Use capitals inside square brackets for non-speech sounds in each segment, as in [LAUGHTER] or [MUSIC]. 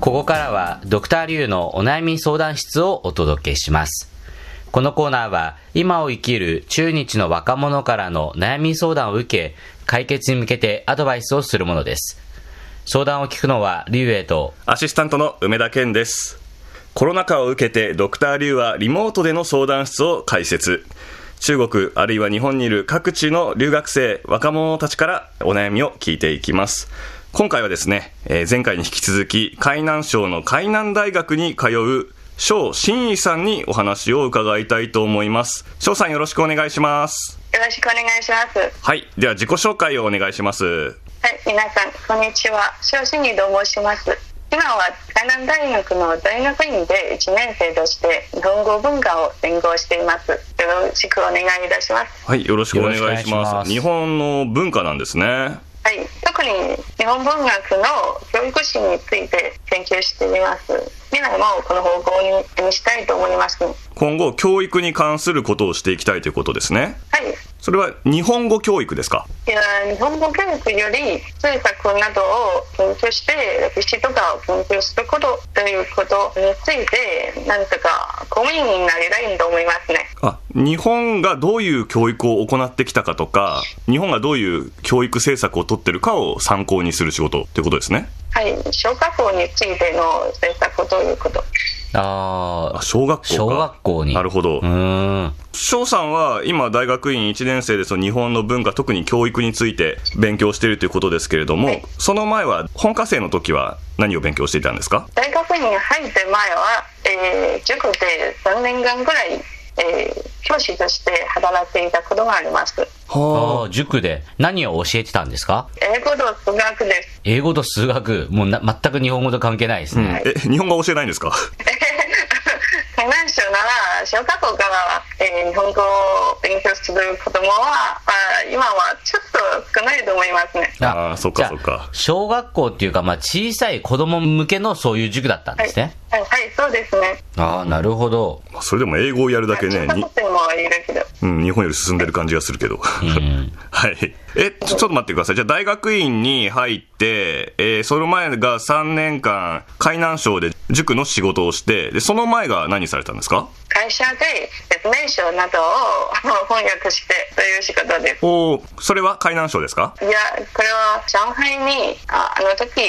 ここからはドクターリュウのお悩み相談室をお届けします。このコーナーは今を生きる中日の若者からの悩み相談を受け、解決に向けてアドバイスをするものです。相談を聞くのはリュウエとアシスタントの梅田健です。コロナ禍を受けてドクターリュウはリモートでの相談室を開設。中国あるいは日本にいる各地の留学生、若者たちからお悩みを聞いていきます。今回はですね、えー前回に引き続き海南省の海南大学に通う翔真意さんにお話を伺いたいと思います。翔さんよろしくお願いします。よろしくお願いします。はい、はい。では自己紹介をお願いします。皆さん、こんにちは。小新義と申します。今は海南大学の大学院で1年生として日本語文化を専攻しています。よろしくお願いいたします。はい。よろしくお願いしま。す日本の文化なんですね。はい、特に日本文学の教育史について研究しています。未来もこの方向にしたいと思います。は今後、教育に関することをしていきたいということですね。い。それは日本語教育ですか？いや日本語教育より政策などを研究して歴史とかを研究することということについてなんとか公務員になりたいと思いますね。あ、日本がどういう教育を行ってきたかとか、日本がどういう教育政策を取ってるかを参考にする仕事ってことですね？はい小学校についての政策ということ？ああ、小学校か。小学校に。なるほど。翔さんは今大学院1年生でその日本の文化、特に教育について勉強しているということですけれども、はい。その前は本科生の時は何を勉強していたんですか？大学に入って前は、えー塾で3年間ぐらい、えー教師として働いていたことがあります。あ。あ、塾で何を教えてたんですか？英語と数学です。英語と数学、もうな全く日本語と関係ないですね。え、日本語教えないんですか？小学校から、えー日本語を勉強する子供は、まあ、今はちょっと少ないと思いますね。あーそっかそっか小学校っていうか、まあ、小さい子供向けのそういう塾だったんですね。はい、はい、そうですね。ああ、なるほど。それでも英語をやるだけね、に小学生もいるけど。うん、日本より進んでる感じがするけど。ん [LAUGHS] はい。え、ちょちょっと待ってください。じゃあ大学院に入って、えーその前が3年間、海南省で塾の仕事をして、で、その前が何されたんですか？会社で説明書などを翻訳してという仕事です。おーそれは海南省ですか？いや、これは上海に、ああの時、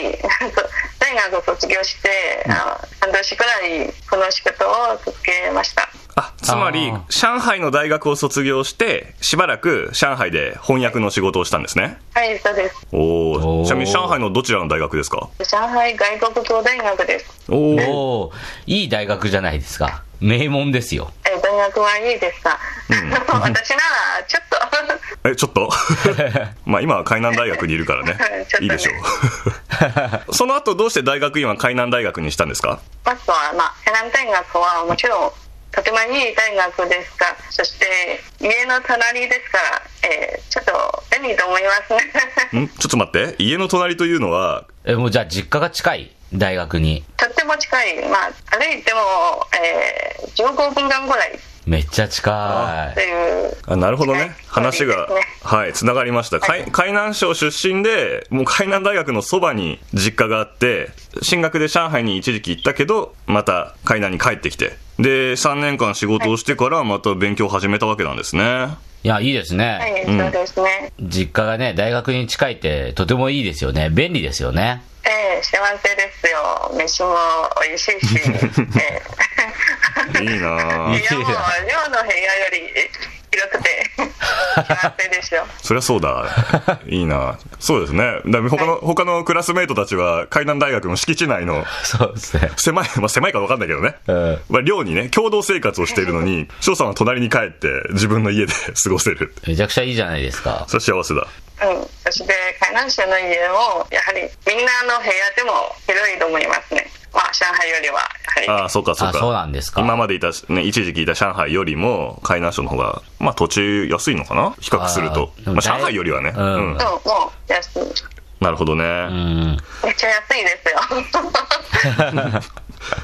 [LAUGHS] 大学を卒業して、あ半年くらいこの仕事を続けました。あ、つまりあ、上海の大学を卒業して、しばらく上海で翻訳の仕事をしたんですね。はい、そうです。おおちなみに上海のどちらの大学ですか？上海外国語大学です。おおいい大学じゃないですか。名門ですよ。え大学はいいですか、[LAUGHS] 私ならちょっと [LAUGHS] え、ちょっと？[LAUGHS] まあ今は海南大学にいるからね。ねいいでしょう。その後どうして大学院は海南大学にしたんですか？まずは、まあ、海南大学はもちろんとてもいい大学ですがそして家の隣ですから、えーちょっと便利と思います [LAUGHS] ねん？ちょっと待って。家の隣というのは、え、もうじゃあ実家が近い大学に？とっても近い、まあ、歩いても、えー、15分間ぐらいめっちゃ近とい。いうあなるほどねはい。話がはい、つながりました。海海南省出身で、もう海南大学のそばに実家があって、進学で上海に一時期行ったけど、また海南に帰ってきて、で、3年間仕事をしてからまた勉強を始めたわけなんですね。いや、いいですはね。い、そうですね、実家がね、大学に近いってとてもいいですよね。便利ですよね。えー、幸せですよ飯も美味しいし、[LAUGHS] えーいいなぁ。寮の部屋より広くて幸せでしょ [LAUGHS] そりゃそうだ。いいなそうですね。だ他の、他のクラスメイトたちは海南大学の敷地内のそうですね。狭い、まあ狭いか分かんないけどね。うんまあ寮にね、共同生活をしているのに、翔さんは隣に帰って自分の家で [LAUGHS] 過ごせる。めちゃくちゃいいじゃないですか。それ幸せだ。うん、そして海南省の家もやはりみんなの部屋でも広いと思いますね。まあ上海よりはやはり。ああ、そうかそうか。あそうなんですか今までいた、ね、一時期いた上海よりも、海南省の方が、まあ土地安いのかな？比較すると。あまあ上海よりはね。うんうん、もう安い。なるほどね。うん。めっちゃ安いですよ。[LAUGHS]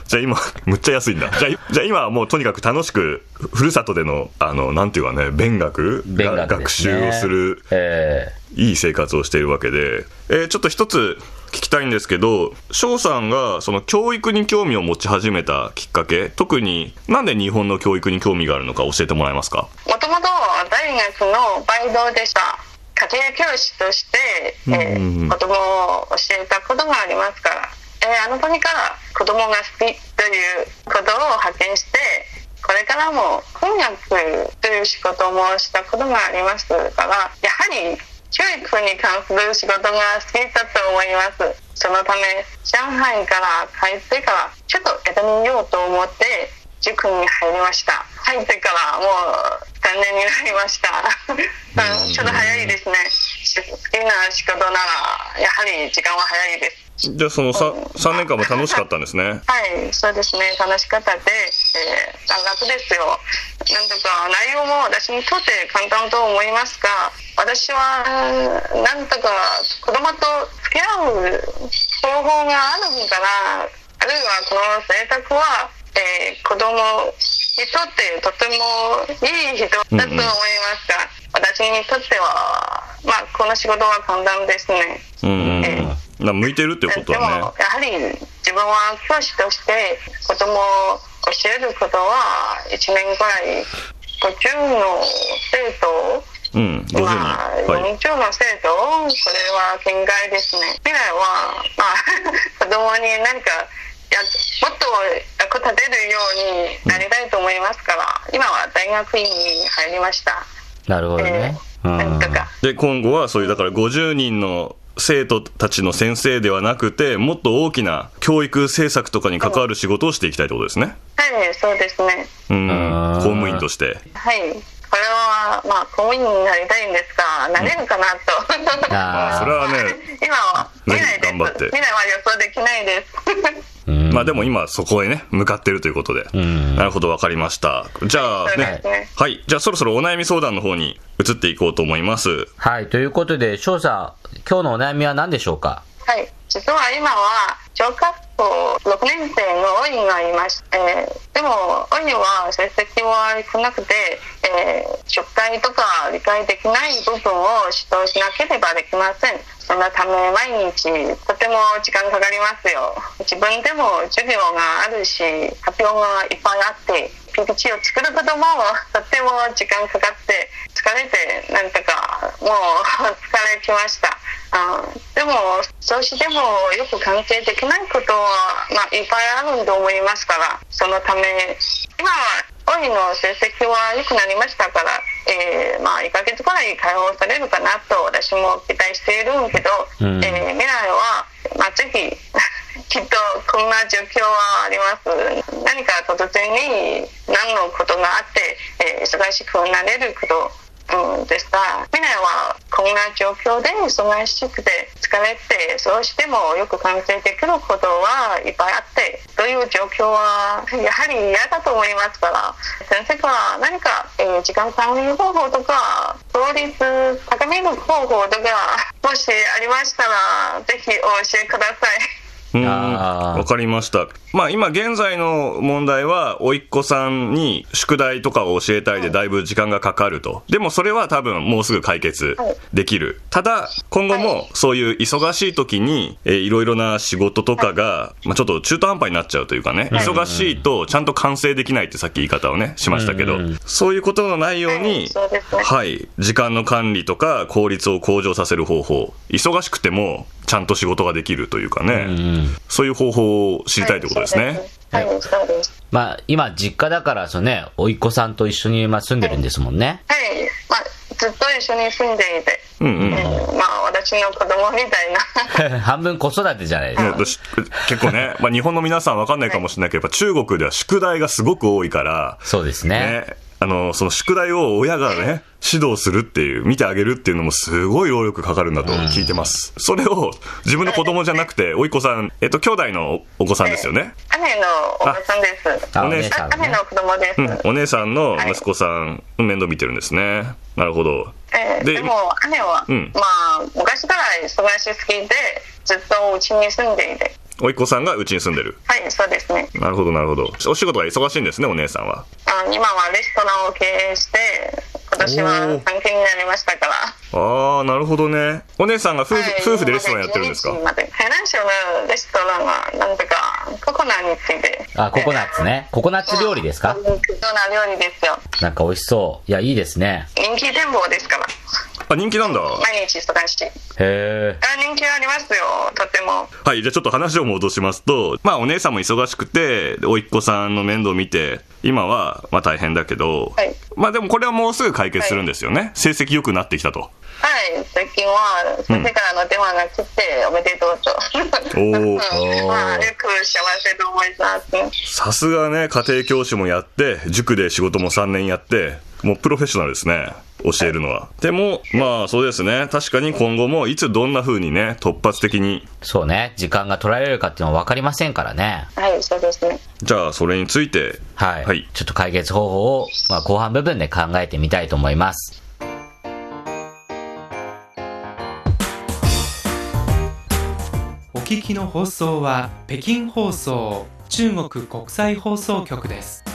じゃあ今、むっちゃ安いんだ。じゃあ、じゃあ今はもうとにかく楽しく、ふるさとでの、あの、なんていうかね、勉学勉学ね習をする、えいい生活をしているわけで、えーちょっと一つ聞きたいんですけど、翔さんがその教育に興味を持ち始めたきっかけ、特になんで日本の教育に興味があるのか教えてもらえますか？もともと大学のバイトでした。家庭教師として、えーうんうん。うん子供を教えたことがありますから、えーあの時から子供が好きということを発見して、これからも翻訳という仕事もしたことがありますから、やはり教育に関する仕事が好きだと思います。そのため、上海から帰ってから、ちょっとやってみようと思って、塾に入りました。入ってからもう3年になりました。うん [LAUGHS] ちょっと早いですね。し好きな仕事なら、やはり時間は早いです。じゃあその 3, 3年間も楽しかったんですね。はい、そうですね、楽しかったで、えー、楽ですよ。なんとか内容も私にとって簡単と思いますが、私はなんとか子供と付き合う方法があるから、あるいはこの選択は、えー、子供にとってとてもいい人だと思いますが、私にとっては、まあ、この仕事は簡単ですね。うんうんえうん。な向いてるっていうことでもはね。やはり自分は教師として子供を教えることは1年ぐらい50の生徒うん、50人。まあ、はい。40の生徒これは限界ですね未来は、まあ、[LAUGHS] 子供に何かやもっと役立てるようになりたいと思いますから今は大学院に入りました、えなるほどね。えーなんとかで、今後はそういう、だから50人の生徒たちの先生ではなくて、もっと大きな教育政策とかに関わる仕事をしていきたいってことですね。はいそうですねうん。うん公務員として。はい。これは、まあ、公務員になりたいんですが、なれるかなと。あーそれはね、[LAUGHS] 今は見ないです。ぜひ頑張って未来は予想できないです。うんまあでも今そこへね、向かってるということで。んなるほど、わかりました。じゃあねね、はい。じゃあそろそろお悩み相談の方に移っていこうと思います。はい、ということで、翔さん、今日のお悩みは何でしょうか？はい。実は今は、小学校6年生のおいがいまして、えーでも、おいは成績は少なくて、えー宿題とか理解できない部分を指導しなければできません。そのため毎日とても時間かかりますよ。自分でも授業があるし、発表がいっぱいあって、PPT を作ることもとても時間かかって疲れてなんとかもう疲れきました。あでも少しでもよく関係できないことは、まあ、いっぱいあると思いますからそのため今はおいの成績は良くなりましたから、えーまあ、1ヶ月ぐらい解放されるかなと私も期待しているんけど、うん。えー未来は、まあ、ぜひ [LAUGHS] きっとこんな状況はあります。何か突然に何のことがあって、えー忙しくなれること、うん、ですが未来はこんな状況で忙しくて疲れてそうしてもよく関係できることはいっぱいあってという状況はやはり嫌だと思いますから先生から何か、えー時間管理方法とか効率高める方法とかもしありましたらぜひお教えください。うん。あー。わかりました。まあ今現在の問題は、甥っ子さんに宿題とかを教えたいでだいぶ時間がかかると。でもそれは多分もうすぐ解決できる。ただ、今後もそういう忙しい時に、えーいろいろな仕事とかが、まあちょっと中途半端になっちゃうというかね、忙しいとちゃんと完成できないってさっき言い方をね、しましたけどそういうことのないようはいに、はい、時間の管理とか効率を向上させる方法、忙しくてもちゃんと仕事ができるというかね、うんそういう方法を知りたいということですね。はい、そうです。まあ、今、実家だから、そうね、甥っ子さんと一緒に、まあ、住んでるんですもんね。はい、まあ、ずっと一緒に住んでいて、うんうんえーまあ、私の子供みたいな。[LAUGHS] 半分子育てじゃないですか。結構ね、まあ、日本の皆さんわかんないかもしれないけど、やっぱ中国では宿題がすごく多いから、そうですね。ね、あの、その宿題を親がね、指導するっていう、見てあげるっていうのもすごい労力かかるんだと聞いてます。それを自分の子供じゃなくて、甥っ子さん、えっと、兄弟のお子さんですよね？姉のおばさんです。あ、おお姉姉さんね姉の。子供です。うん、お姉さんの息子さん、面倒見てるんですね。なるほど。でえーでも姉は、うんまあ昔から忙しすぎてずっとうちに住んでいておいっ子さんがうちに住んでる。はいそうですねなるほど、なるほど。お仕事が忙しいんですね、お姉さんは。あ今はレストランを経営して今年はおー産休になりましたからああ、なるほどね。お姉さんが夫婦,、はい夫婦でレストランやってるんですか？今まで12時までフィナンシャルのレストランはなんとかココナについてあ、ココナッツね。ココナッツ料理ですか？そうな料理ですよなんか美味しそう。いや、いいですね。人気店舗ですからあ、人気なんだ。毎日忙しいへえ。あ人気ありますよとてもはい、じゃあちょっと話を戻しますと、まあお姉さんも忙しくて、でおいっ子さんの面倒を見て、今はまあ大変だけど、はいまあでもこれはもうすぐ解決するんですよね。成績良くなってきたと。はい、最近は先生からの電話が来て、おめでとうと。おーうんまあ、よく幸せと思います。さすがね、家庭教師もやって、塾で仕事も3年やって、もうプロフェッショナルですね。教えるのは。でも、まあそうですね。確かに今後もいつどんな風にね、突発的に、そうね。時間が取られるかっていうのは分かりませんからね。はい、そうですね。じゃあそれについて、はい。はいちょっと解決方法を、まあ、後半部分で考えてみたいと思います。お聞きの放送は北京放送中国国際放送局です。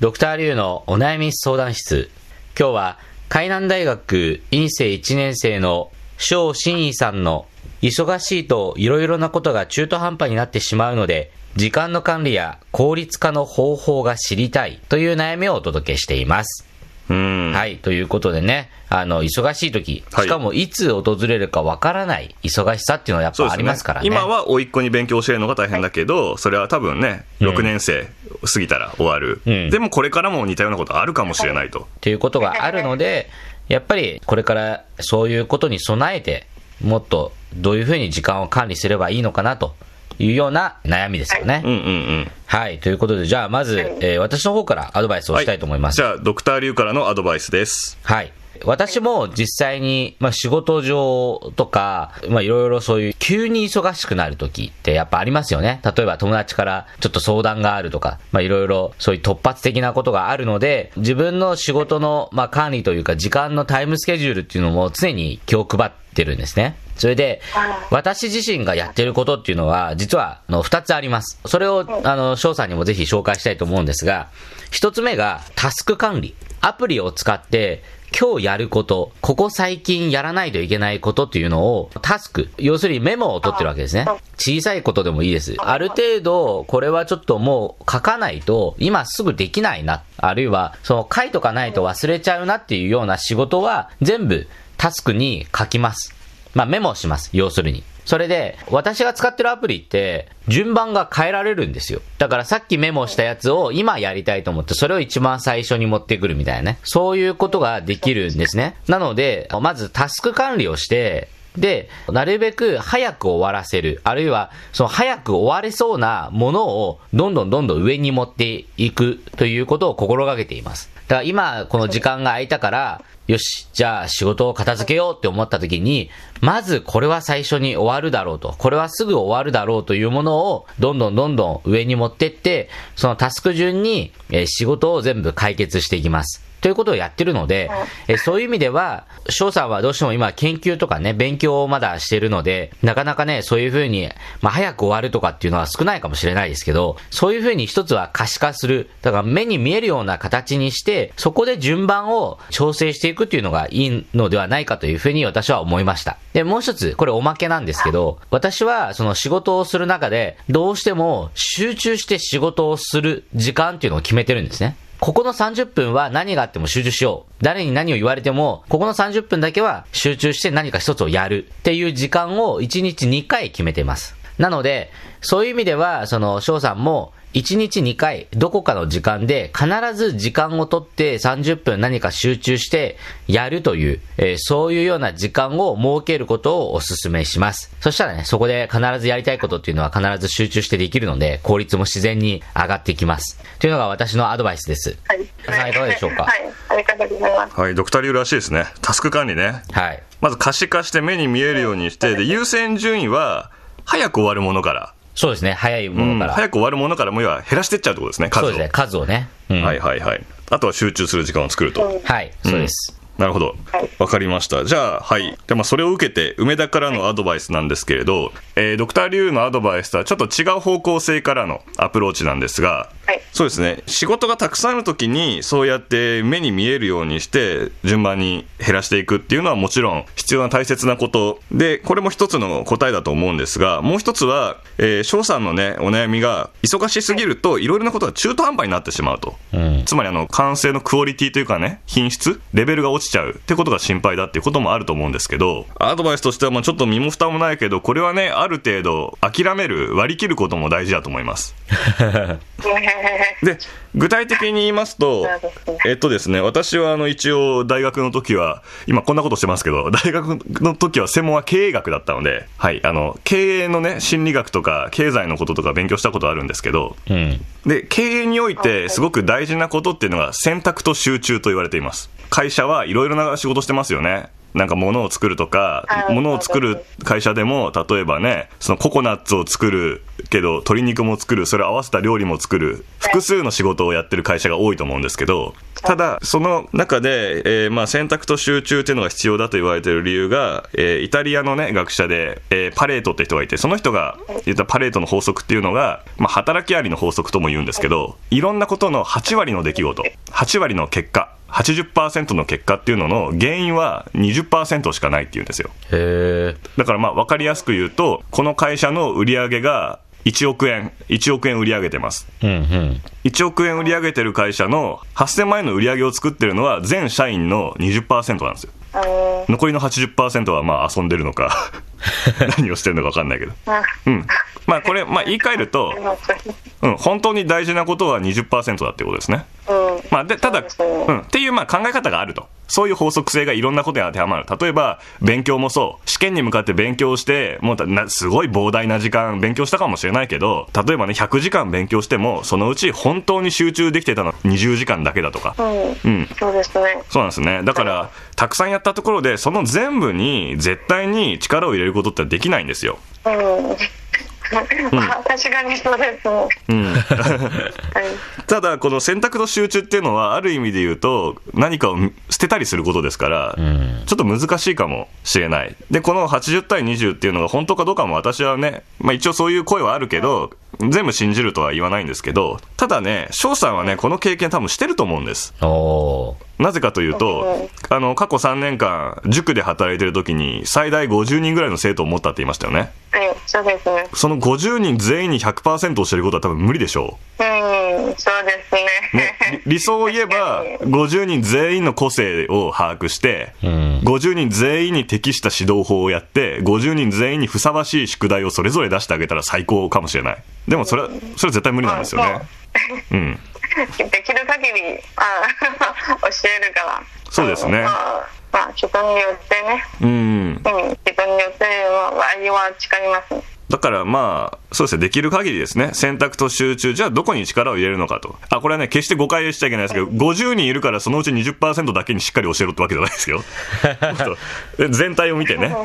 ドクターリュウのお悩み相談室。今日は、海南大学院生1年生の翔真意さんの忙しいといろいろなことが中途半端になってしまうので、時間の管理や効率化の方法が知りたいという悩みをお届けしています。うん。はい。ということでね、あの、忙しい時、はいしかもいつ訪れるかわからない忙しさっていうのはやっぱありますからね。今は甥っ子に勉強教えるのが大変だけど、それは多分ね、うん6年生過ぎたら終わる、うんでもこれからも似たようなことあるかもしれないと。ということがあるので、やっぱりこれからそういうことに備えて、もっとどういうふうに時間を管理すればいいのかなというような悩みですよね。うんうんうん。はい。ということで、じゃあまず、えー私の方からアドバイスをしたいと思います。じゃあ、ドクターリュウからのアドバイスです。はい。私も実際に、まあ、仕事上とか、まあ、いろいろそういう急に忙しくなる時ってやっぱありますよね。例えば友達からちょっと相談があるとか、まあ、いろいろそういう突発的なことがあるので、自分の仕事の、まあ、管理というか時間のタイムスケジュールっていうのも常に気を配ってるんですね。それで、私自身がやってることっていうのは、実は、あの、二つあります。それを、あの、翔さんにもぜひ紹介したいと思うんですが、一つ目が、タスク管理。アプリを使って、今日やること、ここ最近やらないといけないことっていうのを、タスク、要するにメモを取ってるわけですね。小さいことでもいいです。ある程度、これはちょっともう書かないと、今すぐできないな。あるいは、その書いとかないと忘れちゃうなっていうような仕事は、全部タスクに書きます。まあメモします。要するに。それで、私が使ってるアプリって、順番が変えられるんですよ。だからさっきメモしたやつを今やりたいと思って、それを一番最初に持ってくるみたいなね。そういうことができるんですね。なので、まずタスク管理をして、で、なるべく早く終わらせる。あるいは、その早く終われそうなものをどんどんどんどん上に持っていくということを心がけています。だから今この時間が空いたから、よし、じゃあ仕事を片付けようって思った時に、まずこれは最初に終わるだろうと、これはすぐ終わるだろうというものを、どんどんどんどん上に持ってって、そのタスク順に、仕事を全部解決していきます。ということをやってるので、えーそういう意味では、翔さんはどうしても今研究とかね、勉強をまだしてるので、なかなかね、そういう風に、まあ早く終わるとかっていうのは少ないかもしれないですけど、そういう風に一つは可視化する。だから目に見えるような形にして、そこで順番を調整していくっていうのがいいのではないかという風に私は思いました。で、もう一つ、これおまけなんですけど、私はその仕事をする中で、どうしても集中して仕事をする時間っていうのを決めてるんですね。ここの30分は何があっても集中しよう。誰に何を言われても、ここの30分だけは集中して何か一つをやるっていう時間を1日2回決めてます。なので、そういう意味では、その、翔さんも、1日2回、どこかの時間で、必ず時間をとって30分何か集中してやるという、えーそういうような時間を設けることをお勧めします。そしたらね、そこで必ずやりたいことっていうのは必ず集中してできるので、効率も自然に上がっていきます。というのが私のアドバイスです。はい。さんいかがでしょうか？はい。ありがとうございます。はい、ドクターリュウらしいですね。タスク管理ね。はい。まず可視化して目に見えるようにして、で、優先順位は、早く終わるものからそうですね。早いもうんのから。早く終わるものからも要は減らしてっちゃうってことですね、数を。そうですね。数をね。うんはいはいはい。あとは集中する時間を作ると。はい。そうです。なるほどはい。わかりました。じゃあ、はい。でまあ、それを受けて、梅田からのアドバイスなんですけれど、えードクターリュウのアドバイスとはちょっと違う方向性からのアプローチなんですが、はいそうですね。仕事がたくさんあるときに、そうやって目に見えるようにして、順番に減らしていくっていうのはもちろん必要な大切なこと。で、これも一つの答えだと思うんですが、もう一つは、えー翔さんのね、お悩みが、忙しすぎると、いろいろなことが中途半端になってしまうと。うん。つまりあの、完成のクオリティというかね、品質、レベルが落ちちゃうってことが心配だっていうこともあると思うんですけど、アドバイスとしてはまあちょっと身も蓋もないけど、これはね、ある程度諦める、割り切ることも大事だと思います。[LAUGHS] で、具体的に言いますと [LAUGHS] えっとですね、私はあの一応大学の時は、今こんなことしてますけど、[LAUGHS] 大学の時は専門は経営学だったので、はい、あの、経営のね、心理学とか経済のこととか勉強したことあるんですけど、うん。で、経営においてすごく大事なことっていうのが選択と集中と言われています。会社はいろいろな仕事してますよね。なんか物を作るとかは、い物を作る会社でも、例えばね、そのココナッツを作るけど、鶏肉も作る、それを合わせた料理も作る、複数の仕事をやってる会社が多いと思うんですけど、ただ、その中で、えーまあ選択と集中っていうのが必要だと言われている理由が、えーイタリアのね、学者で、えーパレートって人がいて、その人が言ったパレートの法則っていうのが、まあ働きありの法則とも言うんですけど、いろんなことの8割の出来事、8割の結果、80%の結果っていうのの原因は20%しかないっていうんですよ。へえ。だからまあ分かりやすく言うと、この会社の売り上げが1億円、1億円売り上げてます。うんうん。1億円売り上げてる会社の8000万円の売り上げを作ってるのは全社員の20%なんですよ。残りの80%はまあ遊んでるのか、[LAUGHS] 何をしてるのか分かんないけど。あうん。まあこれ、まあ言い換えると、[LAUGHS] うん、本当に大事なことは20%だってことですね。うんまあ、で、ただ、うん、っていうまあ考え方があると。そういう法則性がいろんなことに当てはまる。例えば、勉強もそう。試験に向かって勉強して、もうなすごい膨大な時間勉強したかもしれないけど、例えばね、100時間勉強しても、そのうち本当に集中できてたのは20時間だけだとか。うんうん。そうですねそうなんですね。だから、たくさんやったところで、その全部に絶対に力を入れることってできないんですよ。うんまあ確かにそうですねうん。は [LAUGHS] いただ、この選択と集中っていうのは、ある意味で言うと、何かを捨てたりすることですから、うん。ちょっと難しいかもしれない。で、この80対20っていうのが本当かどうかも私はね、まあ一応そういう声はあるけど、全部信じるとは言わないんですけど、ただね、翔さんはね、この経験多分してると思うんです。なぜかというと、あの、過去3年間、塾で働いてる時に、最大50人ぐらいの生徒を持ったって言いましたよね。はいそうですねその50人全員に100%教えることは多分無理でしょうんそうですねう。ね、理 [LAUGHS] 理想を言えば、50人全員の個性を把握して、うん。50人全員に適した指導法をやって、50人全員にふさわしい宿題をそれぞれ出してあげたら最高かもしれない。でもそれは、それは絶対無理なんですよね。うん。[LAUGHS] できる限りあ [LAUGHS] 教えるからそうですね。まあ、まあ、人によってね、うん。うん、人によっては場合は違いますねだからまあ、そうですね、できる限りですね、選択と集中、じゃあどこに力を入れるのかと。あ、これはね、決して誤解しちゃいけないですけど、50人いるからそのうち20%だけにしっかり教えろってわけじゃないですよ。[LAUGHS] 全体を見てね。そ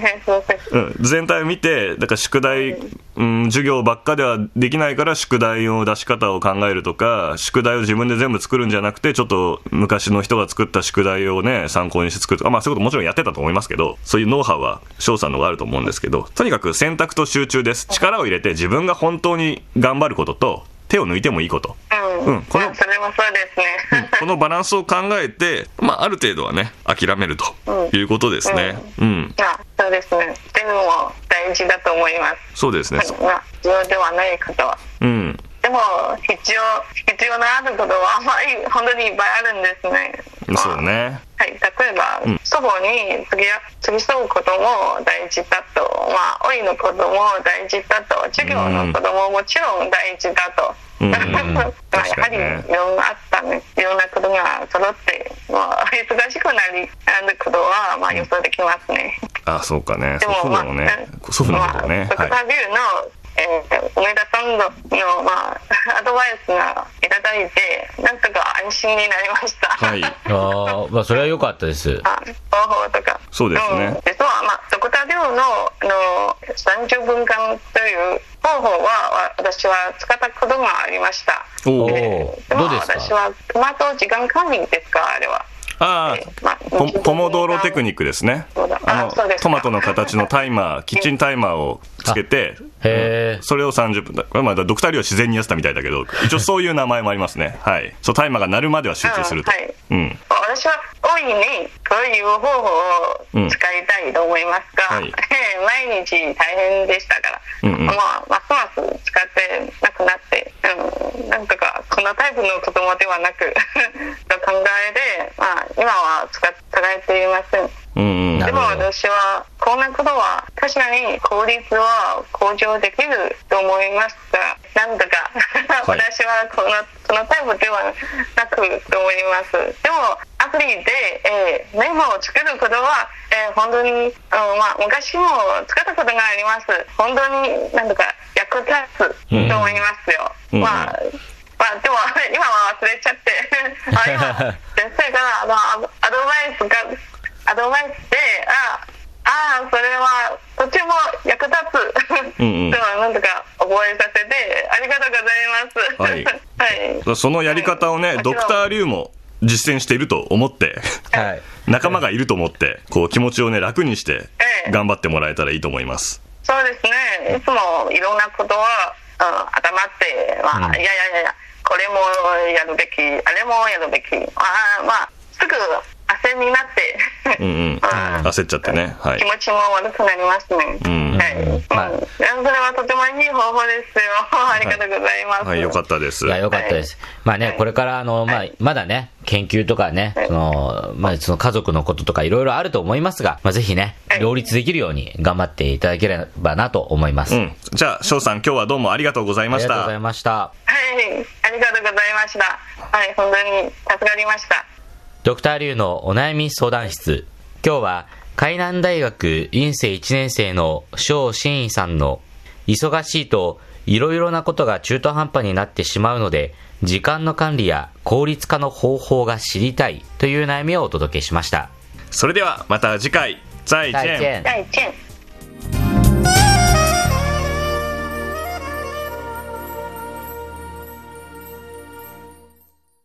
うん、全体を見て、だから宿題、うん、授業ばっかではできないから宿題を出し方を考えるとか、宿題を自分で全部作るんじゃなくて、ちょっと昔の人が作った宿題をね、参考にして作るとか、まあそういうこともちろんやってたと思いますけど、そういうノウハウは翔さんのがあると思うんですけど、とにかく選択と集中です。力を入れて自分が本当に頑張ることと、手を抜いてもいいこと。うん、うんこのまあそれもそうですね、このバランスを考えて、まあある程度はね、諦めるということですね。うん。まあそうですねでも大事だと思いますそうですね。まあ必要ではないことはうん。でも必要必要なあることはあまり本当にいっぱいあるんですねそうね。はい、例えば、祖母に付き添うことも大事だと、まあ、老いのことも大事だと、授業のことももちろん大事だと。うん [LAUGHS] まあやはりいろんなあったね、いろんなことが揃って、まあ、忙しくなりあることは、まあ、予想できますね。あ、そうかね。でも、祖父まあ、母のね、祖父のことね。まあ、はい。えー、梅田さんの、まあ、[LAUGHS] アドバイスがいただいて、なんとか安心になりました。はい。[LAUGHS] ああ、まあ、それは良かったです。あ方法とか。そうですねん実は、まあ、ドクター・リョウのあの30分間という方法は私は使ったことがありました。おーおーでもどうですか？私はトマト時間管理ですかあれは。あえーまああ、ポポモドーロテクニックですね。あの、トマトの形のタイマー、キッチンタイマーをつけて、へえ。それを30分だ。まあ、ドクターリュウは自然にやってたみたいだけど、一応そういう名前もありますね。はい。そう、タイマーが鳴るまでは集中すると。うんはいうん。私は大いにそういう方法を使いたいと思いますが、うんはい [LAUGHS] 毎日大変でしたから、うんうんまあ、ますます使ってなくなって、うん、なんとかこのタイプの子供ではなく [LAUGHS] と考えで、まあ、今は使っ使えていません。うんうん。でも私はこんなことは確かに効率は向上できると思いますがなんとか、はい。私はこのこのタイプではなくと思います。でもアプリで、えーメモを作ることは、えー本当に、うんまあ、昔も使ったことがあります。本当になんとか役立つと思いますよ、うん。まあまあ、でも今は忘れちゃって。[LAUGHS] あ今先生からあのアアドバイスがアドバイスで、ああ、それは役立つ。うんうんでもなんとか覚えさせて、ありがとうございます。はいはい。そのやり方をね、はいドクターリュウも実践していると思って、はい。[LAUGHS] 仲間がいると思って、こう気持ちをね、楽にしてええ頑張ってもらえたらいいと思います。そうですね。いつもいろんなことは、うん、頭って、まあ、うんいやいやいや、これもやるべき、あれもやるべき。ああ、まあ、すぐ焦りになって、うんうん。焦っちゃってね。はい気。持ちも悪くなりますね。うんはい。うんまあそれはとてもいい方法ですよ。ありがとうございます。はい、よかったですい。や、よかったです。まあね、これから、あの、まあ、まだね、研究とかね、その、まあ、その家族のこととかいろいろあると思いますが、まあ、ぜひね、両立できるように頑張っていただければなと思います。あうん。じゃあ、翔さん、今日はどうもありがとうございましたりがとうござい。ました。はい、ありがとうございました。はい、本当に助かりました。ドクターリュウのお悩み相談室。今日は、海南大学院生1年生の翔真意さんの、忙しいといろいろなことが中途半端になってしまうので、時間の管理や効率化の方法が知りたいという悩みをお届けしました。それでは、また次回、再再见。见。再见。